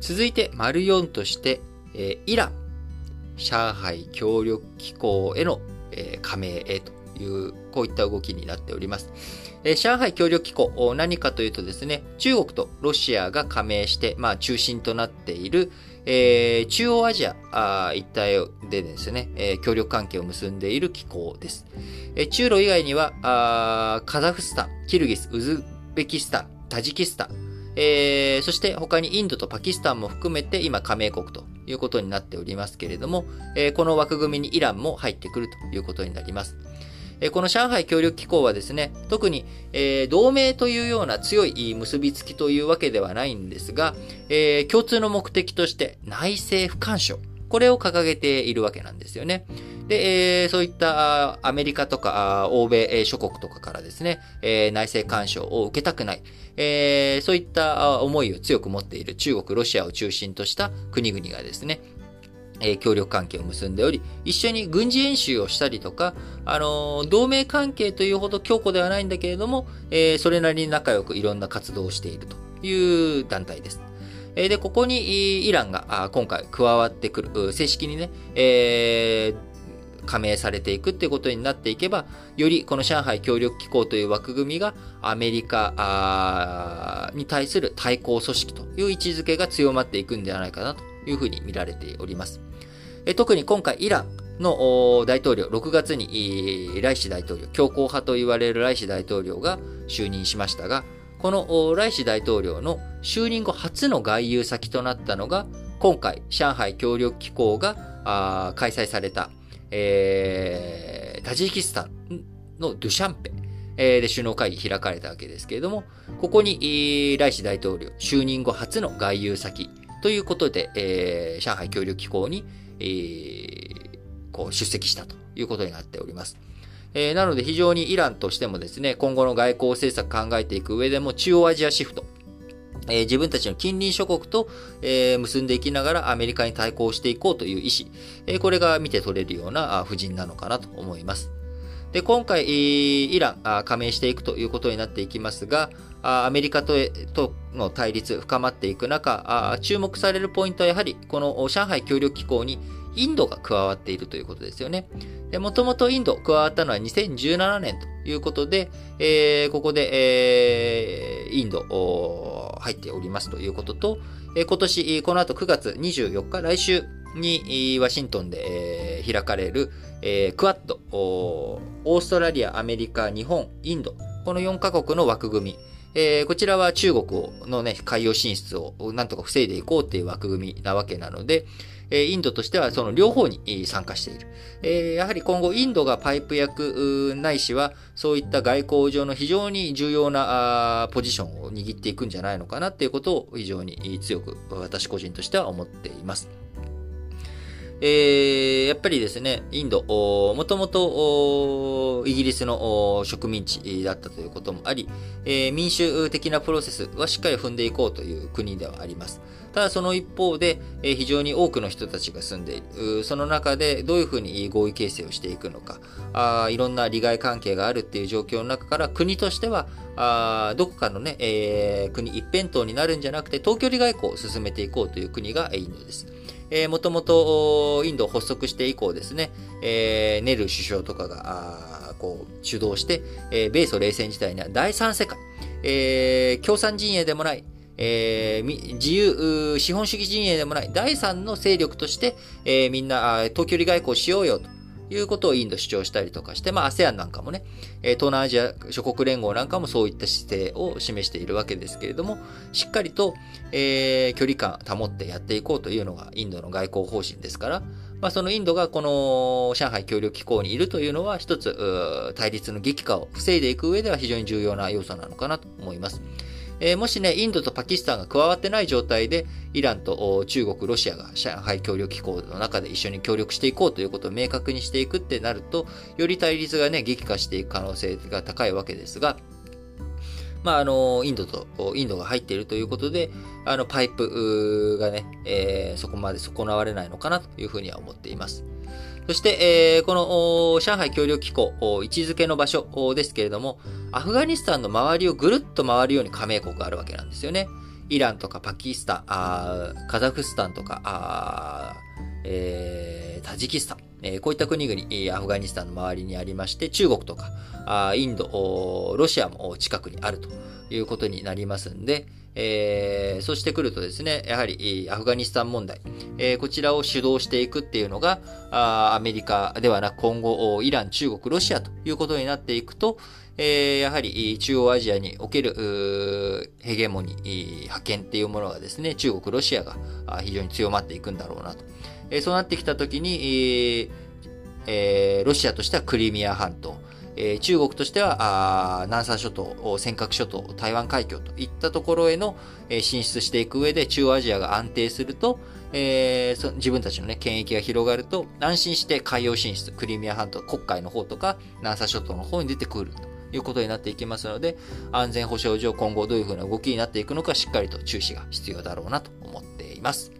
続いて、丸4として、えー、イラン、上海協力機構への、えー、加盟へという、こういった動きになっております。えー、上海協力機構、何かというとですね、中国とロシアが加盟して、まあ、中心となっている、えー、中央アジア一帯でですね、えー、協力関係を結んでいる機構です。えー、中ロ以外にはあ、カザフスタン、キルギス、ウズベキスタン、タジキスタン、えー、そして他にインドとパキスタンも含めて今加盟国ということになっておりますけれども、えー、この枠組みにイランも入ってくるということになります。この上海協力機構はですね、特に、えー、同盟というような強い結びつきというわけではないんですが、えー、共通の目的として内政不干渉。これを掲げているわけなんですよね。で、えー、そういったアメリカとか欧米諸国とかからですね、えー、内政干渉を受けたくない、えー、そういった思いを強く持っている中国、ロシアを中心とした国々がですね、え協力関係を結んでおり、一緒に軍事演習をしたりとか、あの同盟関係というほど強固ではないんだけれども、えそれなりに仲良くいろんな活動をしているという団体です。えで、ここにイランが今回加わってくる、正式にね、えー加盟されていくっていうことになっていけば、よりこの上海協力機構という枠組みがアメリカに対する対抗組織という位置づけが強まっていくんではないかなというふうに見られております。え特に今回イランの大統領、6月にライシ大統領、強硬派と言われるライシ大統領が就任しましたが、このライシ大統領の就任後初の外遊先となったのが、今回、上海協力機構が開催された、えー、タジキスタンのドゥシャンペ、で首脳会議開かれたわけですけれども、ここにライシ大統領就任後初の外遊先ということで、えー、上海協力機構に、えー、こう出席したということになっております。えー、なので非常にイランとしてもですね、今後の外交政策考えていく上でも中央アジアシフト、え、自分たちの近隣諸国と、え、結んでいきながらアメリカに対抗していこうという意思、え、これが見て取れるような布陣なのかなと思います。で、今回、イラン加盟していくということになっていきますが、アメリカととの対立深まっていく中、注目されるポイントはやはりこの上海協力機構にインドが加わっているということですよね。もともとインド加わったのは2017年ということで、えー、ここで、えー、インド入っておりますということと、えー、今年、この後9月24日、来週にワシントンで、えー、開かれる、えー、クワッド、オーストラリア、アメリカ、日本、インド、この4カ国の枠組み、えー、こちらは中国のね、海洋進出をなんとか防いでいこうっていう枠組みなわけなので、えインドとしてはその両方に参加している。えやはり今後インドがパイプ役ないしはそういった外交上の非常に重要なポジションを握っていくんじゃないのかなっていうことを非常に強く私個人としては思っています。えー、やっぱりですね、インド、もともとイギリスの植民地だったということもあり、えー、民主的なプロセスはしっかり踏んでいこうという国ではあります。ただその一方で、えー、非常に多くの人たちが住んでいる。その中でどういうふうに合意形成をしていくのか、あいろんな利害関係があるっていう状況の中から国としては、あどこかのね、えー、国一辺倒になるんじゃなくて、東距離外交を進めていこうという国がインドです。えー、もともとインド発足して以降ですね、えー、ネル首相とかが、こう、主導して、えー、米ソ冷戦時代には第三世界、えー、共産陣営でもない、えー、自由、資本主義陣営でもない第三の勢力として、えー、みんな、東距離外交しようよと。いうことをインド主張したりとかして、まあ ASEAN なんかもね、東南アジア諸国連合なんかもそういった姿勢を示しているわけですけれども、しっかりと、えー、距離感保ってやっていこうというのがインドの外交方針ですから、まあ、そのインドがこの上海協力機構にいるというのは一つ対立の激化を防いでいく上では非常に重要な要素なのかなと思います。えー、もしね、インドとパキスタンが加わってない状態で、イランと中国、ロシアが上海協力機構の中で一緒に協力していこうということを明確にしていくってなると、より対立がね、激化していく可能性が高いわけですが、まあ、あの、インドと、インドが入っているということで、あの、パイプがね、えー、そこまで損なわれないのかなというふうには思っています。そして、えー、この上海協力機構、位置づけの場所ですけれども、アフガニスタンの周りをぐるっと回るように加盟国があるわけなんですよね。イランとかパキスタン、カザフスタンとか、えー、タジキスタン、えー、こういった国々、アフガニスタンの周りにありまして、中国とか、インド、ロシアも近くにあるということになりますんで、えー、そしてくるとですね、やはりアフガニスタン問題、えー、こちらを主導していくっていうのが、あアメリカではなく今後、イラン、中国、ロシアということになっていくと、えー、やはり中央アジアにおけるヘゲモニー、覇権っていうものがですね、中国、ロシアが非常に強まっていくんだろうなと。えー、そうなってきたときに、えー、ロシアとしてはクリミア半島、え、中国としては、南沙諸島、尖閣諸島、台湾海峡といったところへの、え、進出していく上で、中央アジアが安定すると、えー、自分たちのね、権益が広がると、安心して海洋進出、クリミア半島、黒海の方とか、南沙諸島の方に出てくるということになっていきますので、安全保障上今後どういうふうな動きになっていくのか、しっかりと注視が必要だろうなと思っています。